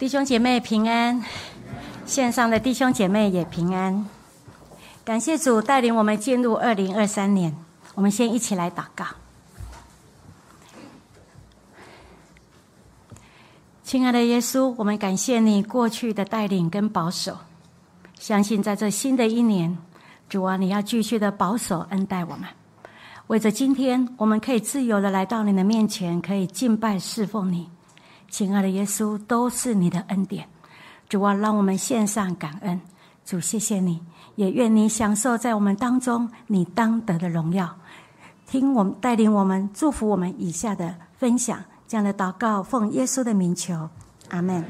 弟兄姐妹平安，线上的弟兄姐妹也平安。感谢主带领我们进入二零二三年。我们先一起来祷告。亲爱的耶稣，我们感谢你过去的带领跟保守。相信在这新的一年，主啊，你要继续的保守恩待我们。为着今天，我们可以自由的来到你的面前，可以敬拜侍奉你。亲爱的耶稣，都是你的恩典，主啊，让我们献上感恩。主，谢谢你，也愿你享受在我们当中你当得的荣耀。听我们带领我们祝福我们以下的分享，这样的祷告，奉耶稣的名求，阿门。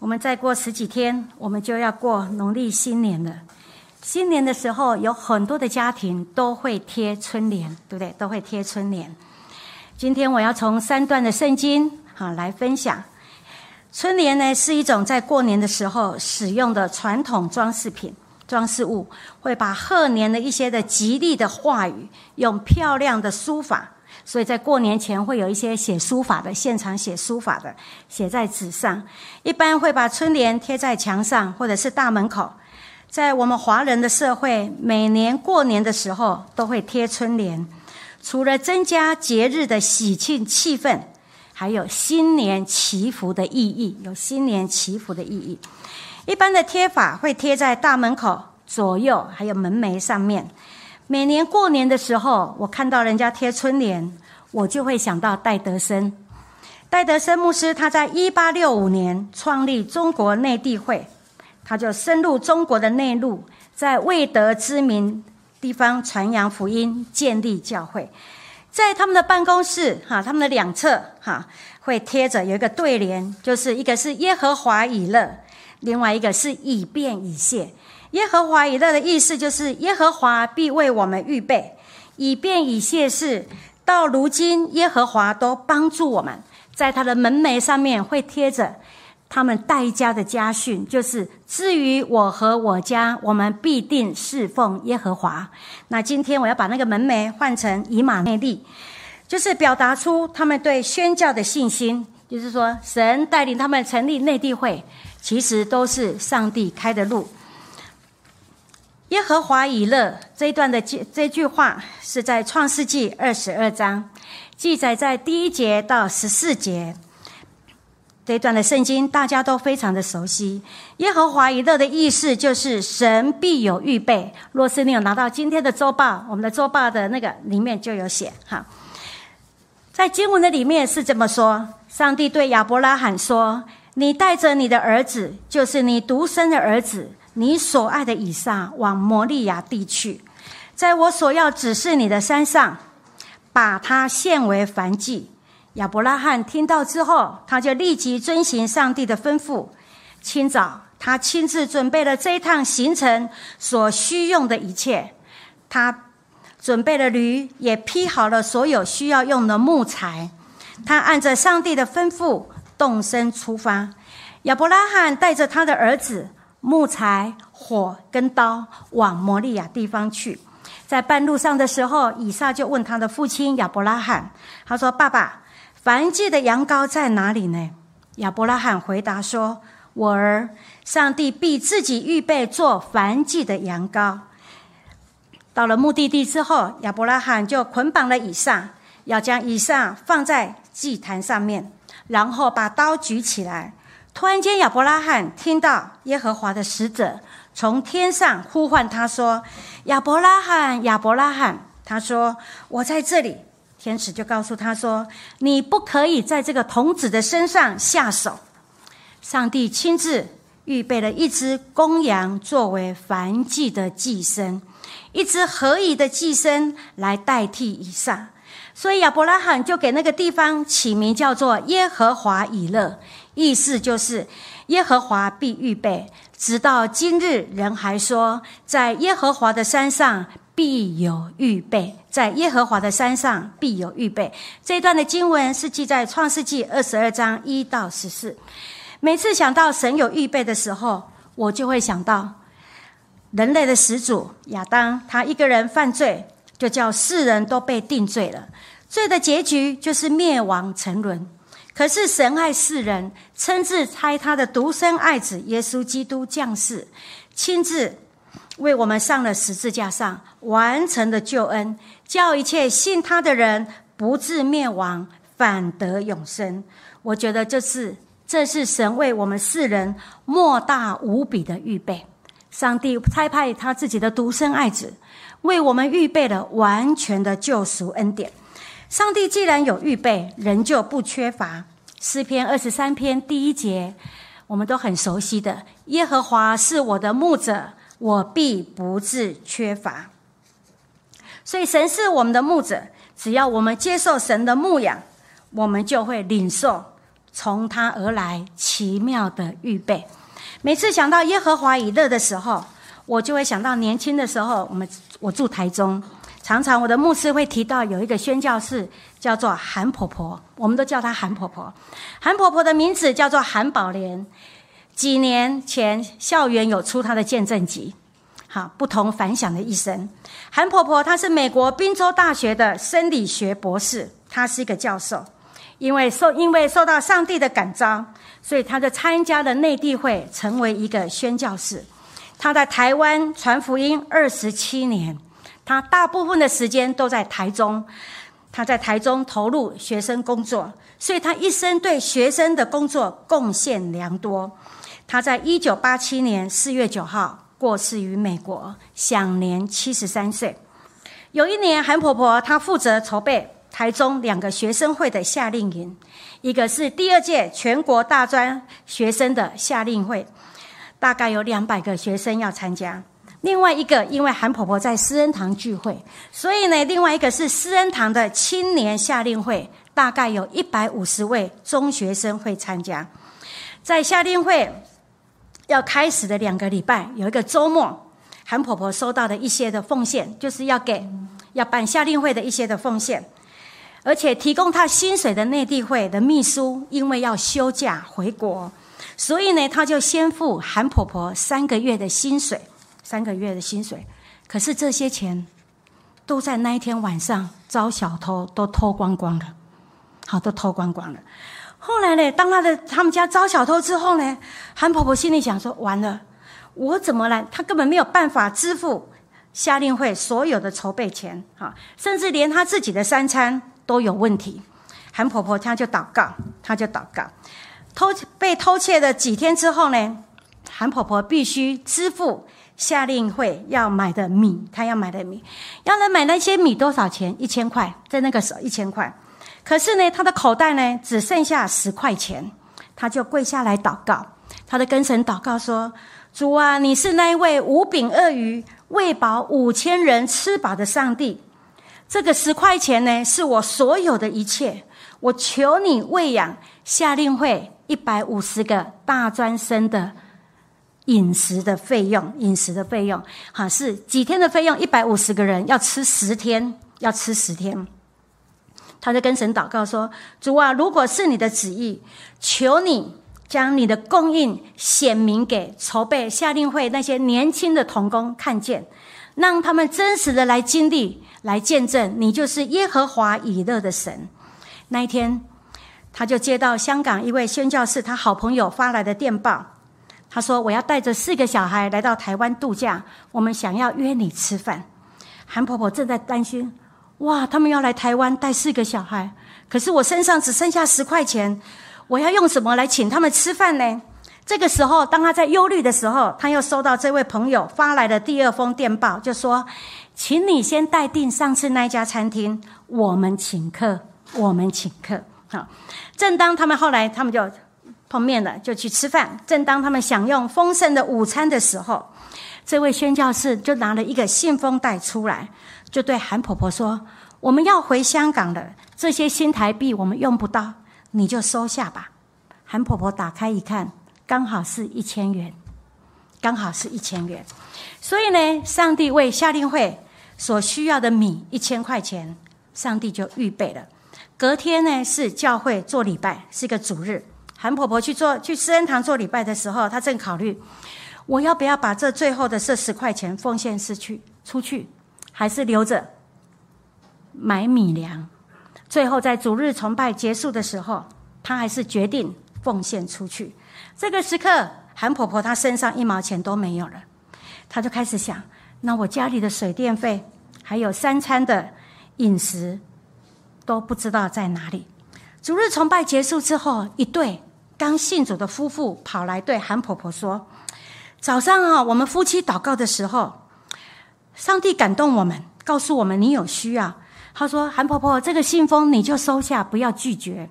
我们再过十几天，我们就要过农历新年了。新年的时候，有很多的家庭都会贴春联，对不对？都会贴春联。今天我要从三段的圣经。好，来分享。春联呢，是一种在过年的时候使用的传统装饰品、装饰物，会把贺年的一些的吉利的话语，用漂亮的书法，所以在过年前会有一些写书法的，现场写书法的，写在纸上。一般会把春联贴在墙上，或者是大门口。在我们华人的社会，每年过年的时候都会贴春联，除了增加节日的喜庆气氛。还有新年祈福的意义，有新年祈福的意义。一般的贴法会贴在大门口左右，还有门楣上面。每年过年的时候，我看到人家贴春联，我就会想到戴德生。戴德生牧师他在一八六五年创立中国内地会，他就深入中国的内陆，在未得之名地方传扬福音，建立教会。在他们的办公室，哈，他们的两侧，哈，会贴着有一个对联，就是一个是耶和华以乐，另外一个是以便以谢。耶和华以乐的意思就是耶和华必为我们预备；以便以谢是到如今耶和华都帮助我们，在他的门楣上面会贴着。他们代家的家训就是：至于我和我家，我们必定侍奉耶和华。那今天我要把那个门楣换成以马内利，就是表达出他们对宣教的信心。就是说，神带领他们成立内地会，其实都是上帝开的路。耶和华以乐这一段的这这句话是在创世纪二十二章记载在第一节到十四节。这一段的圣经大家都非常的熟悉。耶和华以乐的意思就是神必有预备。若是你有拿到今天的周报，我们的周报的那个里面就有写哈。在经文的里面是这么说：上帝对亚伯拉罕说：“你带着你的儿子，就是你独生的儿子，你所爱的以撒，往摩利亚地去，在我所要指示你的山上，把他献为燔祭。”亚伯拉罕听到之后，他就立即遵行上帝的吩咐。清早，他亲自准备了这一趟行程所需用的一切。他准备了驴，也劈好了所有需要用的木材。他按着上帝的吩咐动身出发。亚伯拉罕带着他的儿子、木材、火跟刀往摩利亚地方去。在半路上的时候，以撒就问他的父亲亚伯拉罕：“他说，爸爸。”燔祭的羊羔在哪里呢？亚伯拉罕回答说：“我儿，上帝必自己预备做燔祭的羊羔。”到了目的地之后，亚伯拉罕就捆绑了以撒，要将以撒放在祭坛上面，然后把刀举起来。突然间，亚伯拉罕听到耶和华的使者从天上呼唤他说：“亚伯拉罕，亚伯拉罕！”他说：“我在这里。”天使就告诉他说：“你不可以在这个童子的身上下手。”上帝亲自预备了一只公羊作为燔祭的祭牲，一只合宜的祭牲来代替以撒。所以亚伯拉罕就给那个地方起名叫做耶和华以勒，意思就是耶和华必预备。直到今日，人还说，在耶和华的山上。必有预备，在耶和华的山上必有预备。这一段的经文是记在创世纪二十二章一到十四。每次想到神有预备的时候，我就会想到人类的始祖亚当，他一个人犯罪，就叫世人都被定罪了。罪的结局就是灭亡沉沦。可是神爱世人，亲自差他的独生爱子耶稣基督降世，亲自为我们上了十字架上，完成的救恩，叫一切信他的人不至灭亡，反得永生。我觉得这是这是神为我们世人莫大无比的预备。上帝差派他自己的独生爱子，为我们预备了完全的救赎恩典。上帝既然有预备，人就不缺乏。诗篇二十三篇第一节，我们都很熟悉的：“耶和华是我的牧者，我必不致缺乏。”所以，神是我们的牧者，只要我们接受神的牧养，我们就会领受从他而来奇妙的预备。每次想到耶和华以乐的时候，我就会想到年轻的时候，我们我住台中。常常我的牧师会提到有一个宣教士叫做韩婆婆，我们都叫她韩婆婆。韩婆婆的名字叫做韩宝莲。几年前校园有出她的见证集，好不同凡响的一生。韩婆婆她是美国宾州大学的生理学博士，她是一个教授。因为受因为受到上帝的感召，所以她就参加了内地会，成为一个宣教士。她在台湾传福音二十七年。她大部分的时间都在台中，她在台中投入学生工作，所以她一生对学生的工作贡献良多。他在一九八七年四月九号过世于美国，享年七十三岁。有一年，韩婆婆她负责筹备台中两个学生会的夏令营，一个是第二届全国大专学生的夏令会，大概有两百个学生要参加。另外一个，因为韩婆婆在施恩堂聚会，所以呢，另外一个是施恩堂的青年夏令会，大概有一百五十位中学生会参加。在夏令会要开始的两个礼拜，有一个周末，韩婆婆收到的一些的奉献，就是要给要办夏令会的一些的奉献，而且提供她薪水的内地会的秘书，因为要休假回国，所以呢，他就先付韩婆婆三个月的薪水。三个月的薪水，可是这些钱都在那一天晚上遭小偷都偷光光了，好，都偷光光了。后来呢，当他的他们家遭小偷之后呢，韩婆婆心里想说：完了，我怎么来？她根本没有办法支付夏令会所有的筹备钱，哈，甚至连她自己的三餐都有问题。韩婆婆她就祷告，她就祷告，偷被偷窃的几天之后呢，韩婆婆必须支付。夏令会要买的米，她要买的米，要能买那些米多少钱？一千块，在那个时候一千块。可是呢，他的口袋呢只剩下十块钱，他就跪下来祷告，他的跟神祷告说：“主啊，你是那一位五饼二鱼喂饱五千人吃饱的上帝，这个十块钱呢是我所有的一切，我求你喂养夏令会一百五十个大专生的。”饮食的费用，饮食的费用，哈，是几天的费用？一百五十个人要吃十天，要吃十天。他就跟神祷告说：“主啊，如果是你的旨意，求你将你的供应显明给筹备夏令会那些年轻的童工看见，让他们真实的来经历、来见证，你就是耶和华以勒的神。”那一天，他就接到香港一位宣教士他好朋友发来的电报。他说：“我要带着四个小孩来到台湾度假，我们想要约你吃饭。”韩婆婆正在担心：“哇，他们要来台湾带四个小孩，可是我身上只剩下十块钱，我要用什么来请他们吃饭呢？”这个时候，当他在忧虑的时候，他又收到这位朋友发来的第二封电报，就说：“请你先待定上次那家餐厅，我们请客，我们请客。”好，正当他们后来，他们就。碰面了，就去吃饭。正当他们享用丰盛的午餐的时候，这位宣教士就拿了一个信封袋出来，就对韩婆婆说：“我们要回香港了，这些新台币我们用不到，你就收下吧。”韩婆婆打开一看，刚好是一千元，刚好是一千元。所以呢，上帝为夏令会所需要的米一千块钱，上帝就预备了。隔天呢，是教会做礼拜，是一个主日。韩婆婆去做去施恩堂做礼拜的时候，她正考虑，我要不要把这最后的这十块钱奉献失去出去，还是留着买米粮？最后在主日崇拜结束的时候，他还是决定奉献出去。这个时刻，韩婆婆她身上一毛钱都没有了，她就开始想：那我家里的水电费，还有三餐的饮食，都不知道在哪里。主日崇拜结束之后，一对刚信主的夫妇跑来对韩婆婆说：“早上啊，我们夫妻祷告的时候，上帝感动我们，告诉我们你有需要。”他说：“韩婆婆，这个信封你就收下，不要拒绝。”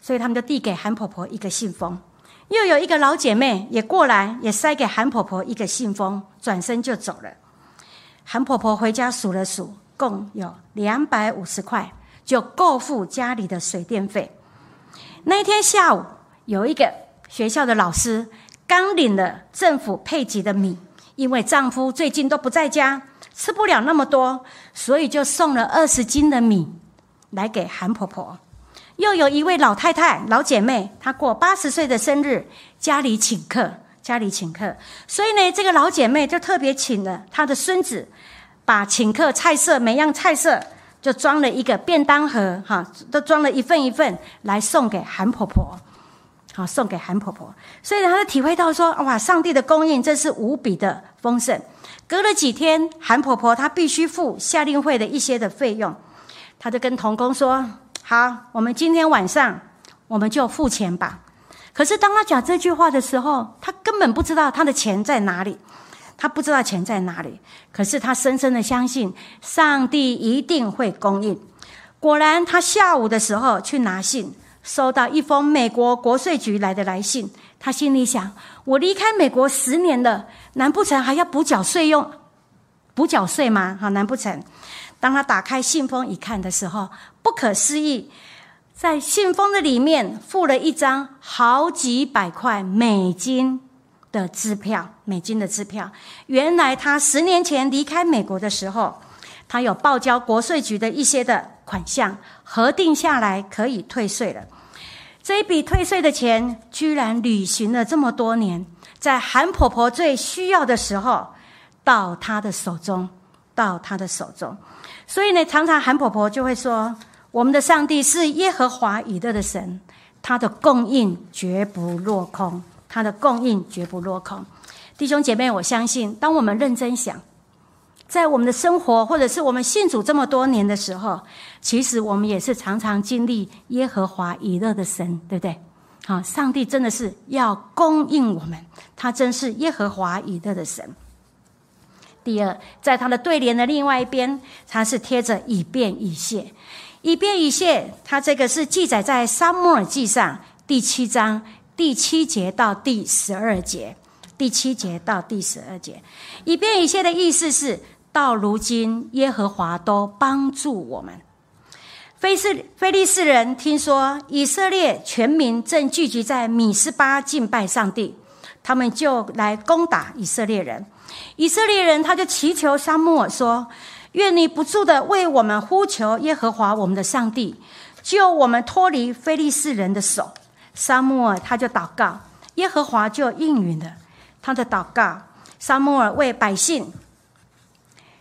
所以他们就递给韩婆婆一个信封。又有一个老姐妹也过来，也塞给韩婆婆一个信封，转身就走了。韩婆婆回家数了数，共有两百五十块。就够付家里的水电费。那一天下午，有一个学校的老师刚领了政府配给的米，因为丈夫最近都不在家，吃不了那么多，所以就送了二十斤的米来给韩婆婆。又有一位老太太、老姐妹，她过八十岁的生日，家里请客，家里请客，所以呢，这个老姐妹就特别请了她的孙子，把请客菜色每样菜色。就装了一个便当盒，哈，都装了一份一份来送给韩婆婆，好送给韩婆婆。所以她就体会到说，哇，上帝的供应真是无比的丰盛。隔了几天，韩婆婆她必须付夏令会的一些的费用，她就跟童工说：“好，我们今天晚上我们就付钱吧。”可是当她讲这句话的时候，她根本不知道她的钱在哪里。她不知道钱在哪里，可是她深深的相信上帝一定会供应。果然，她下午的时候去拿信，收到一封美国国税局来的来信。他心里想：我离开美国十年了，难不成还要补缴税用？补缴税吗？好，难不成？当他打开信封一看的时候，不可思议，在信封的里面附了一张好几百块美金。的支票，美金的支票。原来他十年前离开美国的时候，他有报交国税局的一些的款项，核定下来可以退税了。这一笔退税的钱，居然履行了这么多年，在韩婆婆最需要的时候，到她的手中，到她的手中。所以呢，常常韩婆婆就会说：“我们的上帝是耶和华以勒的神，他的供应绝不落空。”他的供应绝不落空，弟兄姐妹，我相信，当我们认真想，在我们的生活，或者是我们信主这么多年的时候，其实我们也是常常经历耶和华以勒的神，对不对？好，上帝真的是要供应我们，他真是耶和华以勒的神。第二，在他的对联的另外一边，他是贴着以便以谢，以便以谢，他这个是记载在撒母耳记上第七章。第七节到第十二节，第七节到第十二节，以便以谢的意思是：到如今，耶和华都帮助我们。非是非利士人听说以色列全民正聚集在米斯巴敬拜上帝，他们就来攻打以色列人。以色列人他就祈求沙穆尔说：“愿你不住的为我们呼求耶和华我们的上帝，救我们脱离非利士人的手。”沙穆尔他就祷告，耶和华就应允了他的祷告。沙穆尔为百姓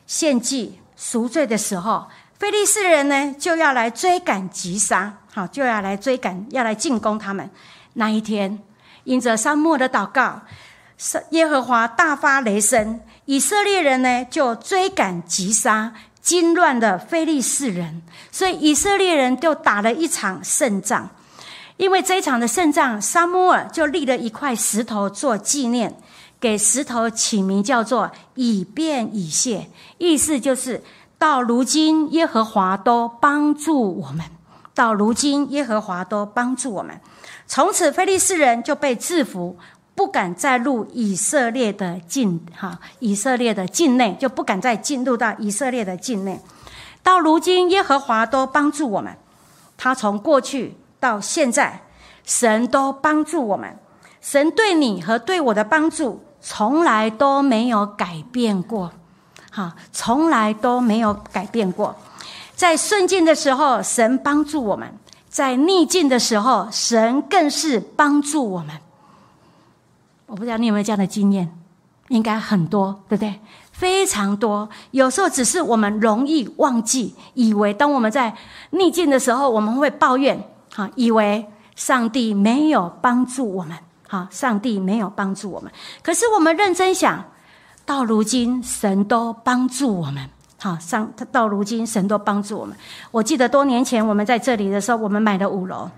献祭赎罪的时候，菲利士人呢就要来追赶击杀，好就要来追赶，要来进攻他们。那一天，因着沙漠的祷告，耶和华大发雷声，以色列人呢就追赶击杀惊乱的菲利士人，所以以色列人就打了一场胜仗。因为这一场的胜仗，沙摩尔就立了一块石头做纪念，给石头起名叫做“以便以谢”，意思就是到如今耶和华都帮助我们，到如今耶和华都帮助我们。从此，菲利士人就被制服，不敢再入以色列的境，哈，以色列的境内就不敢再进入到以色列的境内。到如今，耶和华都帮助我们，他从过去。到现在，神都帮助我们。神对你和对我的帮助，从来都没有改变过。哈，从来都没有改变过。在顺境的时候，神帮助我们；在逆境的时候，神更是帮助我们。我不知道你有没有这样的经验，应该很多，对不对？非常多。有时候只是我们容易忘记，以为当我们在逆境的时候，我们会抱怨。啊，以为上帝没有帮助我们，好，上帝没有帮助我们。可是我们认真想，到如今神都帮助我们，好，上到如今神都帮助我们。我记得多年前我们在这里的时候，我们买了五楼。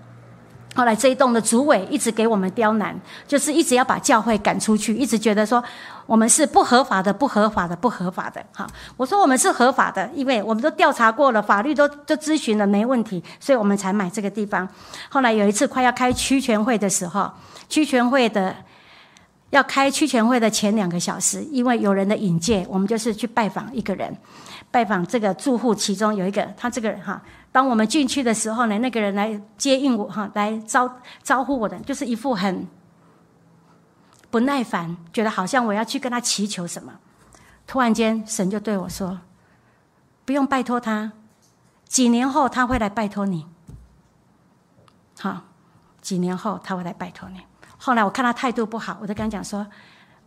后来这一栋的主委一直给我们刁难，就是一直要把教会赶出去，一直觉得说我们是不合法的、不合法的、不合法的。哈，我说我们是合法的，因为我们都调查过了，法律都都咨询了，没问题，所以我们才买这个地方。后来有一次快要开区全会的时候，区全会的要开区全会的前两个小时，因为有人的引荐，我们就是去拜访一个人，拜访这个住户，其中有一个他这个人哈。当我们进去的时候呢，那个人来接应我哈，来招招呼我的，就是一副很不耐烦，觉得好像我要去跟他祈求什么。突然间，神就对我说：“不用拜托他，几年后他会来拜托你。”好，几年后他会来拜托你。后来我看他态度不好，我就跟他讲说：“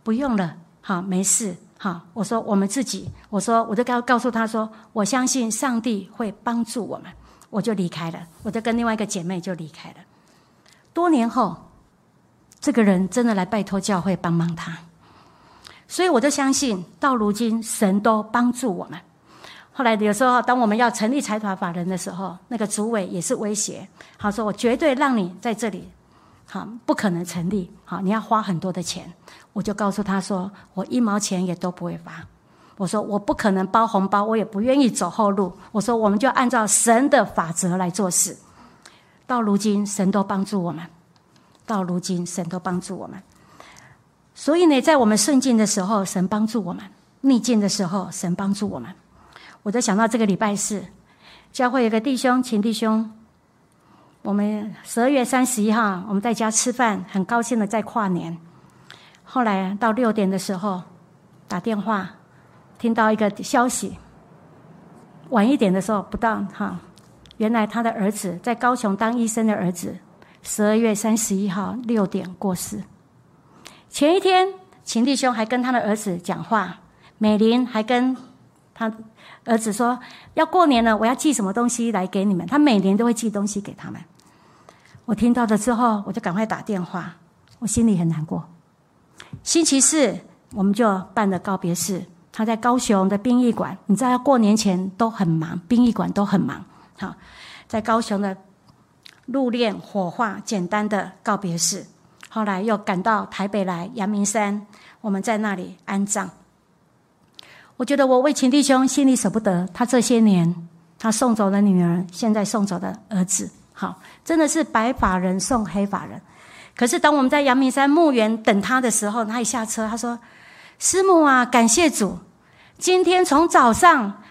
不用了，好，没事。”好，我说我们自己，我说我就告告诉他说，我相信上帝会帮助我们，我就离开了，我就跟另外一个姐妹就离开了。多年后，这个人真的来拜托教会帮帮他，所以我就相信到如今神都帮助我们。后来有时候当我们要成立财团法人的时候，那个主委也是威胁，他说我绝对让你在这里。好，不可能成立。好，你要花很多的钱。我就告诉他说，我一毛钱也都不会发。我说我不可能包红包，我也不愿意走后路。我说我们就按照神的法则来做事。到如今，神都帮助我们。到如今，神都帮助我们。所以呢，在我们顺境的时候，神帮助我们；逆境的时候，神帮助我们。我就想到这个礼拜四，教会有个弟兄，请弟兄。我们十二月三十一号，我们在家吃饭，很高兴的在跨年。后来到六点的时候，打电话听到一个消息。晚一点的时候不到哈，原来他的儿子在高雄当医生的儿子，十二月三十一号六点过世。前一天，秦弟兄还跟他的儿子讲话，美玲还跟他。儿子说：“要过年了，我要寄什么东西来给你们？他每年都会寄东西给他们。”我听到了之后，我就赶快打电话，我心里很难过。星期四我们就办了告别式，他在高雄的殡仪馆。你知道，过年前都很忙，殡仪馆都很忙。好，在高雄的入殓火化简单的告别式，后来又赶到台北来阳明山，我们在那里安葬。我觉得我为秦弟兄心里舍不得，他这些年他送走了女儿，现在送走了儿子，好，真的是白发人送黑发人。可是当我们在阳明山墓园等他的时候，他一下车，他说：“师母啊，感谢主，今天从早上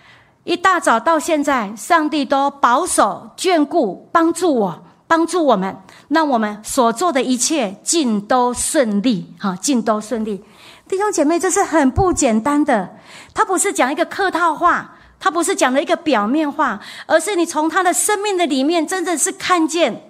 一大早到现在，上帝都保守眷顾，帮助我，帮助我们，让我们所做的一切尽都顺利，哈，尽都顺利。”弟兄姐妹，这是很不简单的。他不是讲一个客套话，他不是讲了一个表面话，而是你从他的生命的里面，真的是看见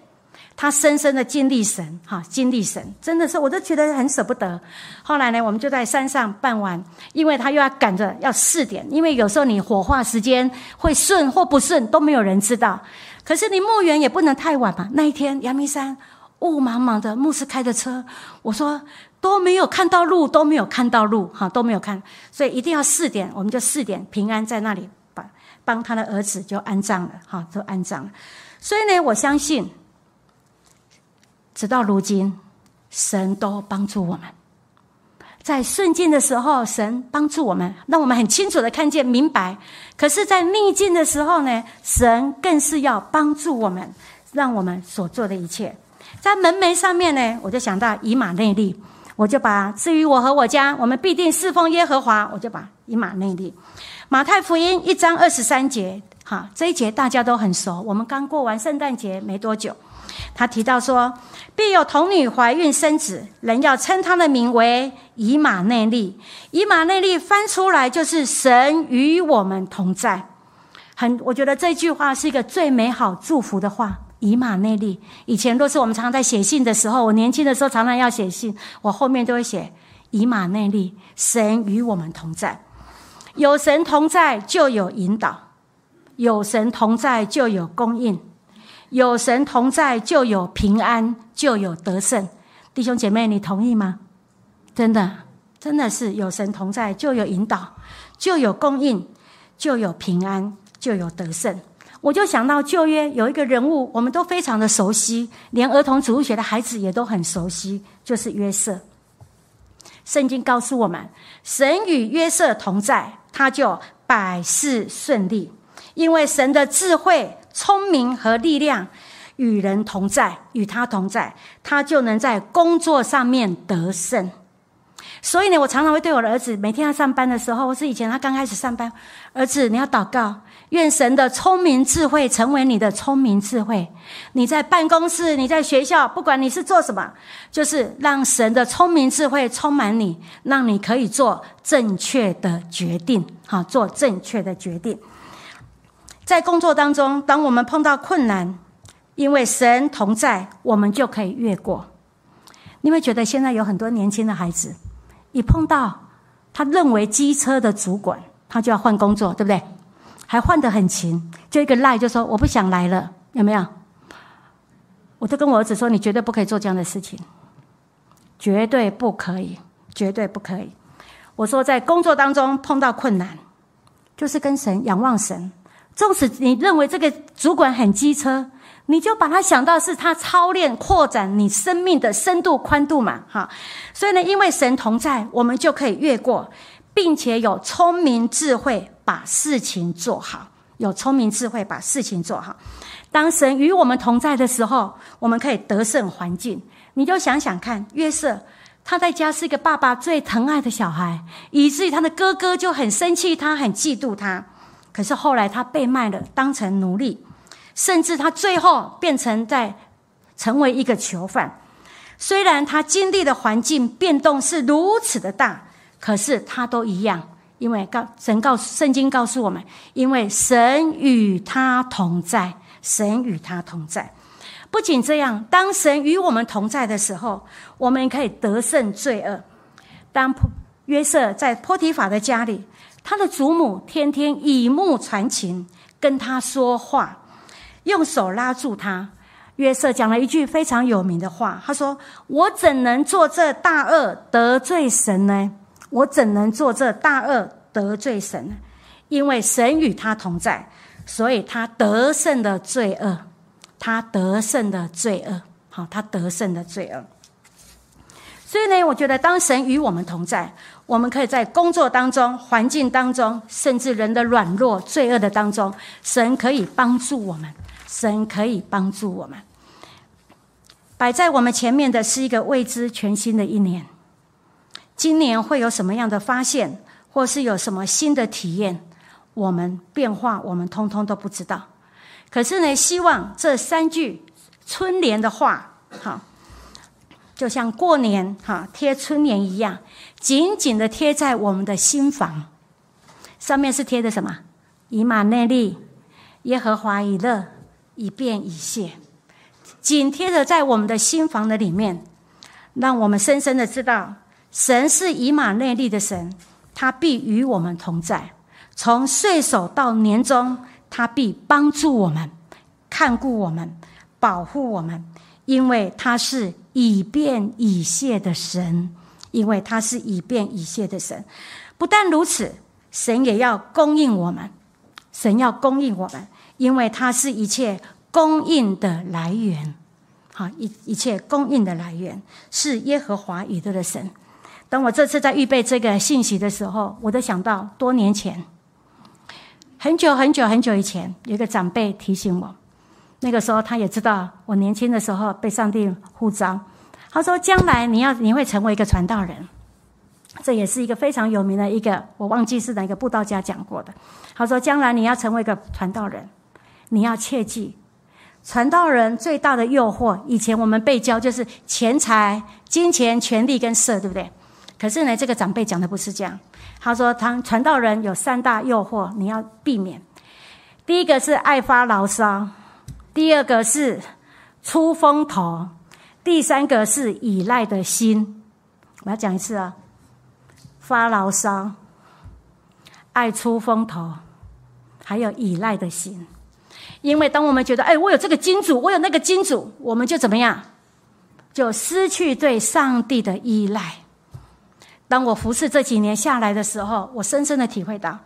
他深深的经历神，哈，经历神，真的是，我都觉得很舍不得。后来呢，我们就在山上办完，因为他又要赶着要四点，因为有时候你火化时间会顺或不顺，都没有人知道。可是你墓园也不能太晚嘛。那一天，阳明山雾茫茫的，牧师开着车，我说。都没有看到路，都没有看到路，哈，都没有看，所以一定要四点，我们就四点平安在那里把帮他的儿子就安葬了，哈，都安葬了。所以呢，我相信，直到如今，神都帮助我们，在顺境的时候，神帮助我们，让我们很清楚的看见明白；可是，在逆境的时候呢，神更是要帮助我们，让我们所做的一切，在门楣上面呢，我就想到以马内利。我就把至于我和我家，我们必定侍奉耶和华。我就把以马内利，马太福音一章二十三节，哈，这一节大家都很熟。我们刚过完圣诞节没多久，他提到说，必有童女怀孕生子，人要称他的名为以马内利。以马内利翻出来就是神与我们同在。很，我觉得这句话是一个最美好祝福的话。以马内利，以前都是我们常常在写信的时候，我年轻的时候常常要写信，我后面都会写以马内利，神与我们同在，有神同在就有引导，有神同在就有供应，有神同在，就有平安，就有得胜。弟兄姐妹，你同意吗？真的，真的是有神同在，就有引导，就有供应，就有平安，就有得胜。我就想到旧约有一个人物，我们都非常的熟悉，连儿童主日学的孩子也都很熟悉，就是约瑟。圣经告诉我们，神与约瑟同在，他就百事顺利。因为神的智慧、聪明和力量与人同在，与他同在，他就能在工作上面得胜。所以呢，我常常会对我的儿子，每天他上班的时候，或是以前他刚开始上班，儿子，你要祷告，愿神的聪明智慧成为你的聪明智慧。你在办公室，你在学校，不管你是做什么，就是让神的聪明智慧充满你，让你可以做正确的决定，好，做正确的决定。在工作当中，当我们碰到困难，因为神同在，我们就可以越过。你会觉得现在有很多年轻的孩子，一碰到他认为机车的主管，他就要换工作，对不对？还换得很勤，就一个赖就说我不想来了，有没有？我都跟我儿子说，你绝对不可以做这样的事情，绝对不可以，绝对不可以。我说在工作当中碰到困难，就是跟神仰望神。纵使你认为这个主管很机车，你就把他想到是他操练扩展你生命的深度宽度嘛，哈。所以呢，因为神同在，我们就可以越过，并且有聪明智慧把事情做好。有聪明智慧把事情做好。当神与我们同在的时候，我们可以得胜环境。你就想想看，约瑟他在家是一个爸爸最疼爱的小孩，以至于他的哥哥就很生气，他很嫉妒他。可是后来他被卖了，当成奴隶，甚至他最后变成在成为一个囚犯。虽然他经历的环境变动是如此的大，可是他都一样，因为告神告圣经告诉我们，因为神与他同在，神与他同在。不仅这样，当神与我们同在的时候，我们可以得胜罪恶。当约瑟在波提法的家里。他的祖母天天以目传情，跟他说话，用手拉住他。约瑟讲了一句非常有名的话，他说：“我怎能做这大恶得罪神呢？我怎能做这大恶得罪神呢？因为神与他同在，所以他得胜的罪恶，他得胜的罪恶，好，他得胜的罪恶。所以呢，我觉得当神与我们同在。”我们可以在工作当中、环境当中，甚至人的软弱、罪恶的当中，神可以帮助我们。神可以帮助我们。摆在我们前面的是一个未知、全新的一年。今年会有什么样的发现，或是有什么新的体验？我们变化，我们通通都不知道。可是呢，希望这三句春联的话，好。就像过年哈贴春联一样，紧紧的贴在我们的心房。上面是贴的什么？以马内利，耶和华以乐，以便以谢，紧贴着在我们的心房的里面，让我们深深的知道，神是以马内利的神，他必与我们同在。从岁首到年终，他必帮助我们，看顾我们，保护我们，因为他是。以便以谢的神，因为他是以便以谢的神。不但如此，神也要供应我们。神要供应我们，因为他是一切供应的来源。好，一一切供应的来源是耶和华以色的神。当我这次在预备这个信息的时候，我都想到多年前，很久很久很久以前，有一个长辈提醒我。那个时候，他也知道我年轻的时候被上帝呼召。他说：“将来你要你会成为一个传道人，这也是一个非常有名的一个，我忘记是哪个布道家讲过的。他说：将来你要成为一个传道人，你要切记，传道人最大的诱惑，以前我们被教就是钱财、金钱、权力跟色，对不对？可是呢，这个长辈讲的不是这样。他说，他传道人有三大诱惑，你要避免。第一个是爱发牢骚。”第二个是出风头，第三个是依赖的心。我要讲一次啊，发牢骚、爱出风头，还有依赖的心。因为当我们觉得，哎，我有这个金主，我有那个金主，我们就怎么样？就失去对上帝的依赖。当我服侍这几年下来的时候，我深深的体会到，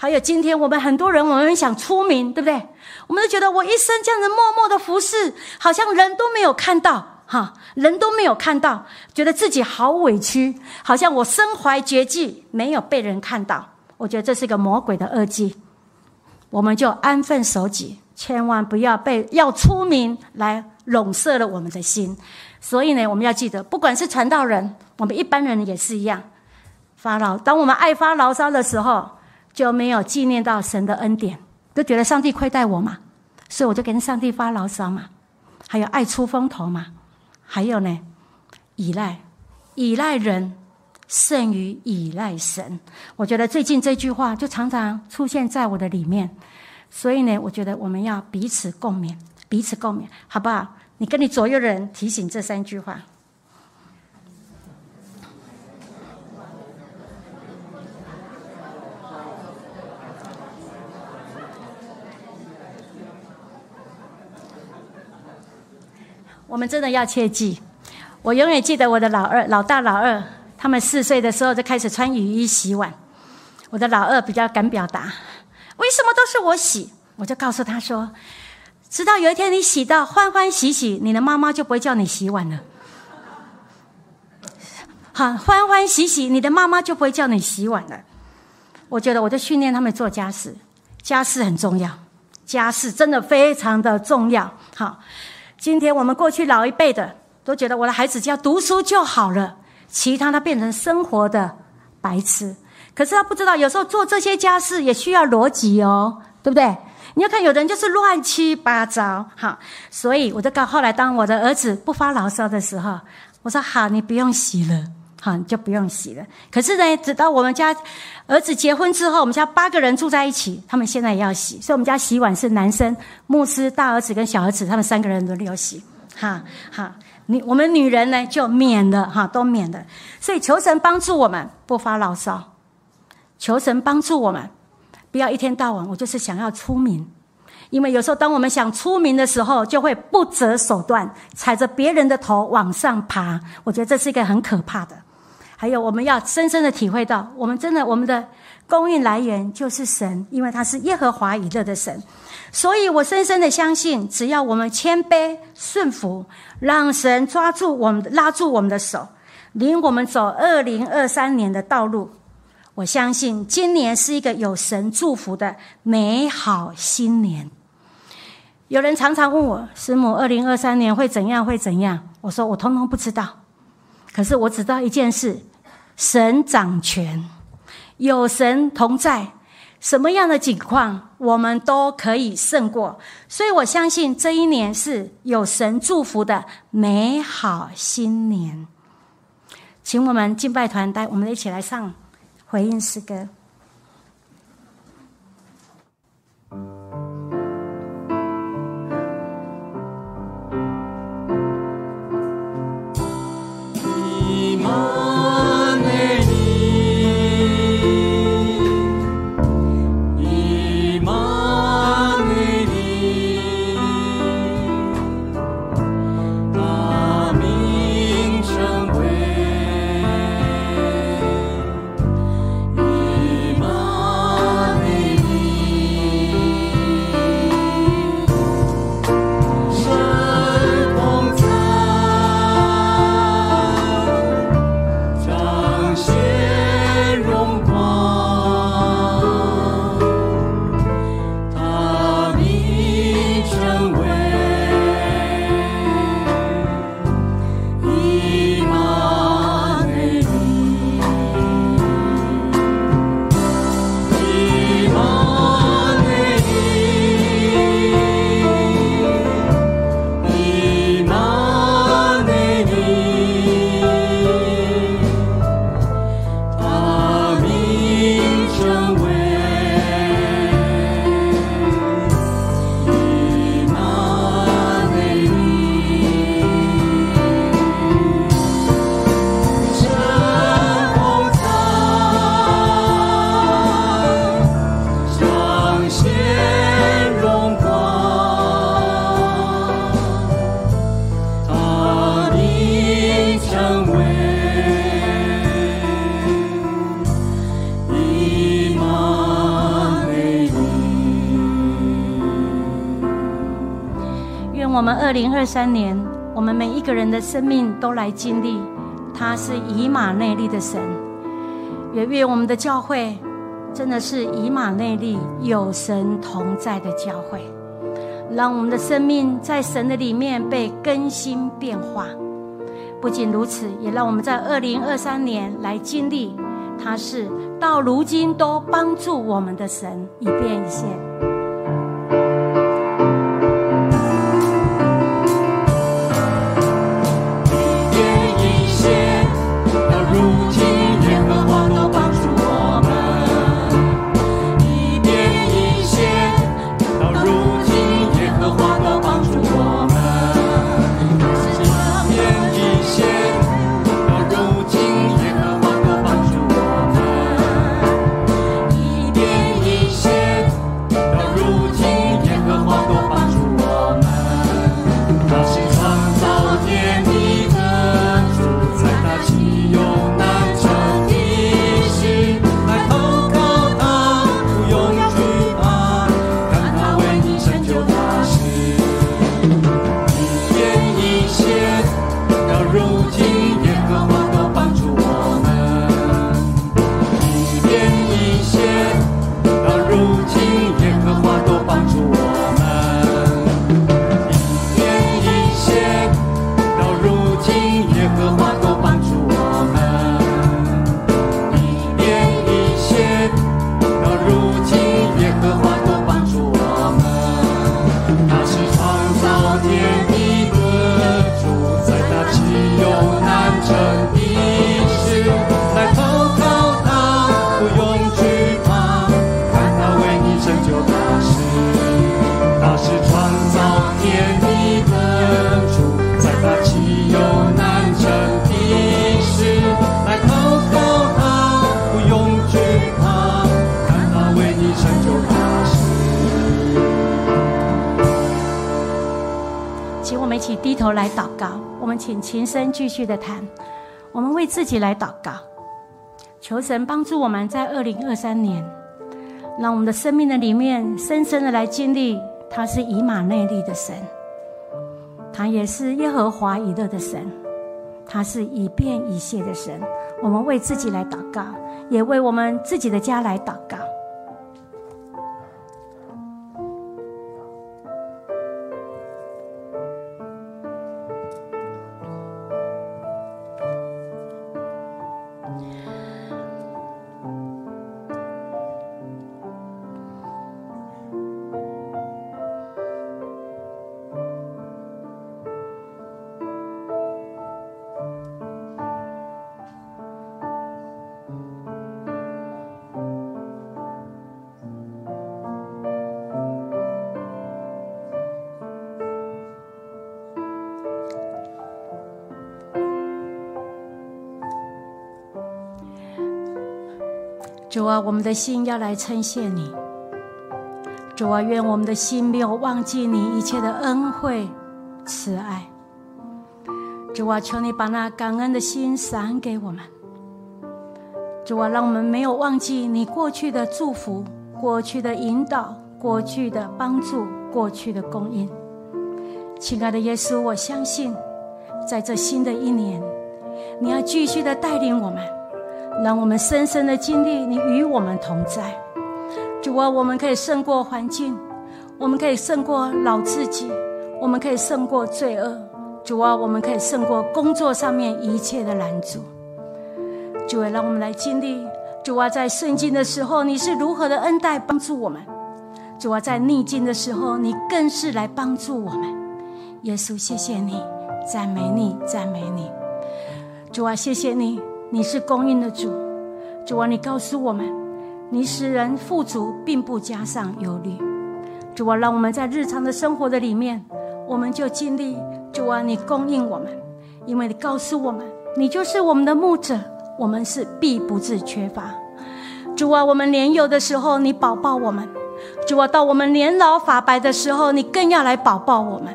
还有今天我们很多人，我们想出名，对不对？我们都觉得我一生这样子默默的服侍，好像人都没有看到，哈，人都没有看到，觉得自己好委屈，好像我身怀绝技，没有被人看到。我觉得这是一个魔鬼的恶计，我们就安分守己，千万不要被要出名来笼塞了我们的心。所以呢，我们要记得，不管是传道人，我们一般人也是一样，发牢。当我们爱发牢骚的时候，就没有纪念到神的恩典，都觉得上帝亏待我嘛，所以我就跟上帝发牢骚嘛。还有爱出风头嘛，还有呢，依赖，依赖人。胜于依赖神，我觉得最近这句话就常常出现在我的里面，所以呢，我觉得我们要彼此共勉，彼此共勉，好不好？你跟你左右的人提醒这三句话。我们真的要切记，我永远记得我的老二、老大、老二。他们四岁的时候就开始穿雨衣洗碗。我的老二比较敢表达，为什么都是我洗？我就告诉他说：“直到有一天你洗到欢欢喜喜，你的妈妈就不会叫你洗碗了。好，欢欢喜喜，你的妈妈就不会叫你洗碗了。”我觉得我就训练他们做家事，家事很重要，家事真的非常的重要。好，今天我们过去老一辈的都觉得我的孩子只要读书就好了。其他他变成生活的白痴，可是他不知道，有时候做这些家事也需要逻辑哦，对不对？你要看有人就是乱七八糟，好，所以我就告后来，当我的儿子不发牢骚的时候，我说好，你不用洗了，好，你就不用洗了。可是呢，直到我们家儿子结婚之后，我们家八个人住在一起，他们现在也要洗，所以我们家洗碗是男生，牧师大儿子跟小儿子他们三个人轮流洗，哈，哈。你我们女人呢就免了哈，都免了。所以求神帮助我们不发牢骚，求神帮助我们不要一天到晚我就是想要出名，因为有时候当我们想出名的时候，就会不择手段踩着别人的头往上爬。我觉得这是一个很可怕的。还有我们要深深的体会到，我们真的我们的供应来源就是神，因为他是耶和华以勒的神。所以我深深的相信，只要我们谦卑顺服。让神抓住我们，拉住我们的手，领我们走二零二三年的道路。我相信今年是一个有神祝福的美好新年。有人常常问我，师母，二零二三年会怎样？会怎样？我说我通通不知道。可是我知道一件事：神掌权，有神同在。什么样的境况，我们都可以胜过。所以我相信这一年是有神祝福的美好新年。请我们敬拜团带我们一起来唱回应诗歌。二零二三年，我们每一个人的生命都来经历，他是以马内利的神。也愿我们的教会真的是以马内利有神同在的教会，让我们的生命在神的里面被更新变化。不仅如此，也让我们在二零二三年来经历，他是到如今都帮助我们的神，一变低头。来祷告，我们请琴声继续的弹。我们为自己来祷告，求神帮助我们在二零二三年，让我们的生命的里面深深的来经历，他是以马内利的神，他也是耶和华以勒的神，他是以变以谢的神。我们为自己来祷告，也为我们自己的家来祷告。主啊，我们的心要来称谢你。主啊，愿我们的心没有忘记你一切的恩惠、慈爱。主啊，求你把那感恩的心赏给我们。主啊，让我们没有忘记你过去的祝福、过去的引导、过去的帮助、过去的供应。亲爱的耶稣，我相信，在这新的一年，你要继续的带领我们。让我们深深的经历你与我们同在，主啊，我们可以胜过环境，我们可以胜过老自己，我们可以胜过罪恶，主啊，我们可以胜过工作上面一切的拦阻。主啊，让我们来经历，主啊，在顺境的时候你是如何的恩待帮助我们，主啊，在逆境的时候你更是来帮助我们。耶稣，谢谢你，赞美你，赞美你。主啊，谢谢你。你是供应的主，主啊，你告诉我们，你使人富足，并不加上忧虑。主啊，让我们在日常的生活的里面，我们就经历主啊，你供应我们，因为你告诉我们，你就是我们的牧者，我们是必不致缺乏。主啊，我们年幼的时候，你保抱我们；主啊，到我们年老发白的时候，你更要来保抱我们。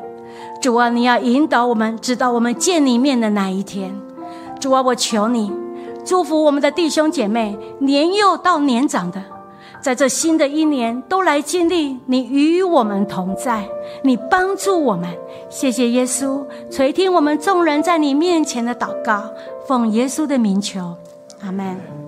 主啊，你要引导我们，直到我们见你面的那一天。主啊，我求你。祝福我们的弟兄姐妹，年幼到年长的，在这新的一年都来经历你与我们同在，你帮助我们。谢谢耶稣垂听我们众人在你面前的祷告，奉耶稣的名求，阿门。